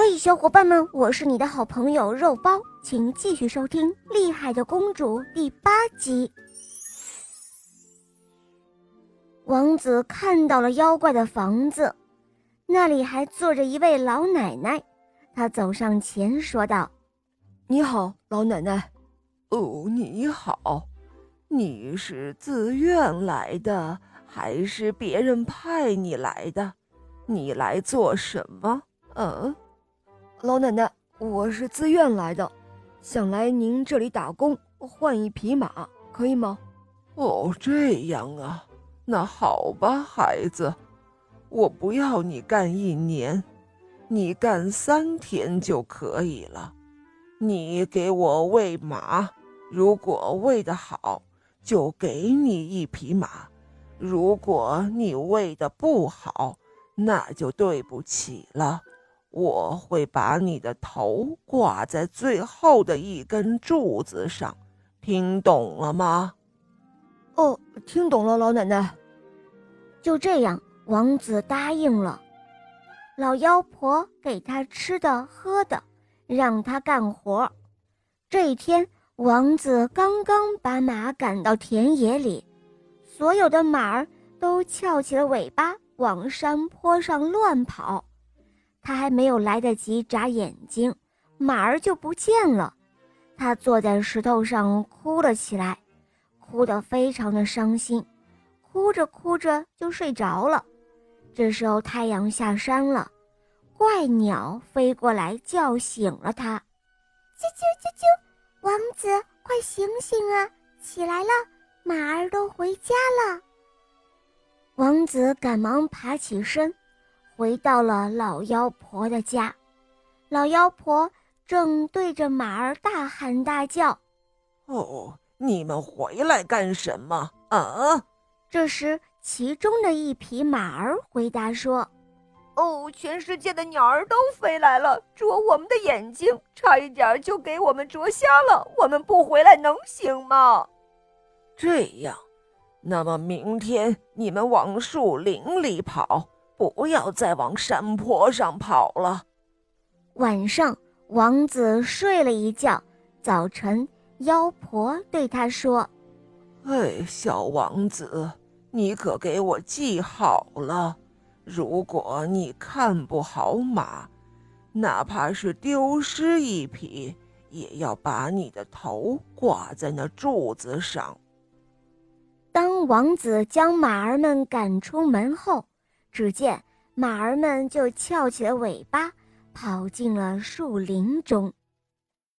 嘿，小伙伴们，我是你的好朋友肉包，请继续收听《厉害的公主》第八集。王子看到了妖怪的房子，那里还坐着一位老奶奶。他走上前说道：“你好，老奶奶。”“哦，你好，你是自愿来的，还是别人派你来的？你来做什么？”“嗯。”老奶奶，我是自愿来的，想来您这里打工换一匹马，可以吗？哦，这样啊，那好吧，孩子，我不要你干一年，你干三天就可以了。你给我喂马，如果喂得好，就给你一匹马；如果你喂得不好，那就对不起了。我会把你的头挂在最后的一根柱子上，听懂了吗？哦，听懂了，老奶奶。就这样，王子答应了。老妖婆给他吃的喝的，让他干活。这一天，王子刚刚把马赶到田野里，所有的马儿都翘起了尾巴，往山坡上乱跑。他还没有来得及眨眼睛，马儿就不见了。他坐在石头上哭了起来，哭得非常的伤心，哭着哭着就睡着了。这时候太阳下山了，怪鸟飞过来叫醒了他：“啾啾啾啾，王子，快醒醒啊！起来了，马儿都回家了。”王子赶忙爬起身。回到了老妖婆的家，老妖婆正对着马儿大喊大叫：“哦，你们回来干什么啊？”这时，其中的一匹马儿回答说：“哦，全世界的鸟儿都飞来了，啄我们的眼睛，差一点就给我们啄瞎了。我们不回来能行吗？”这样，那么明天你们往树林里跑。不要再往山坡上跑了。晚上，王子睡了一觉。早晨，妖婆对他说：“哎，小王子，你可给我记好了，如果你看不好马，哪怕是丢失一匹，也要把你的头挂在那柱子上。”当王子将马儿们赶出门后。只见马儿们就翘起了尾巴，跑进了树林中。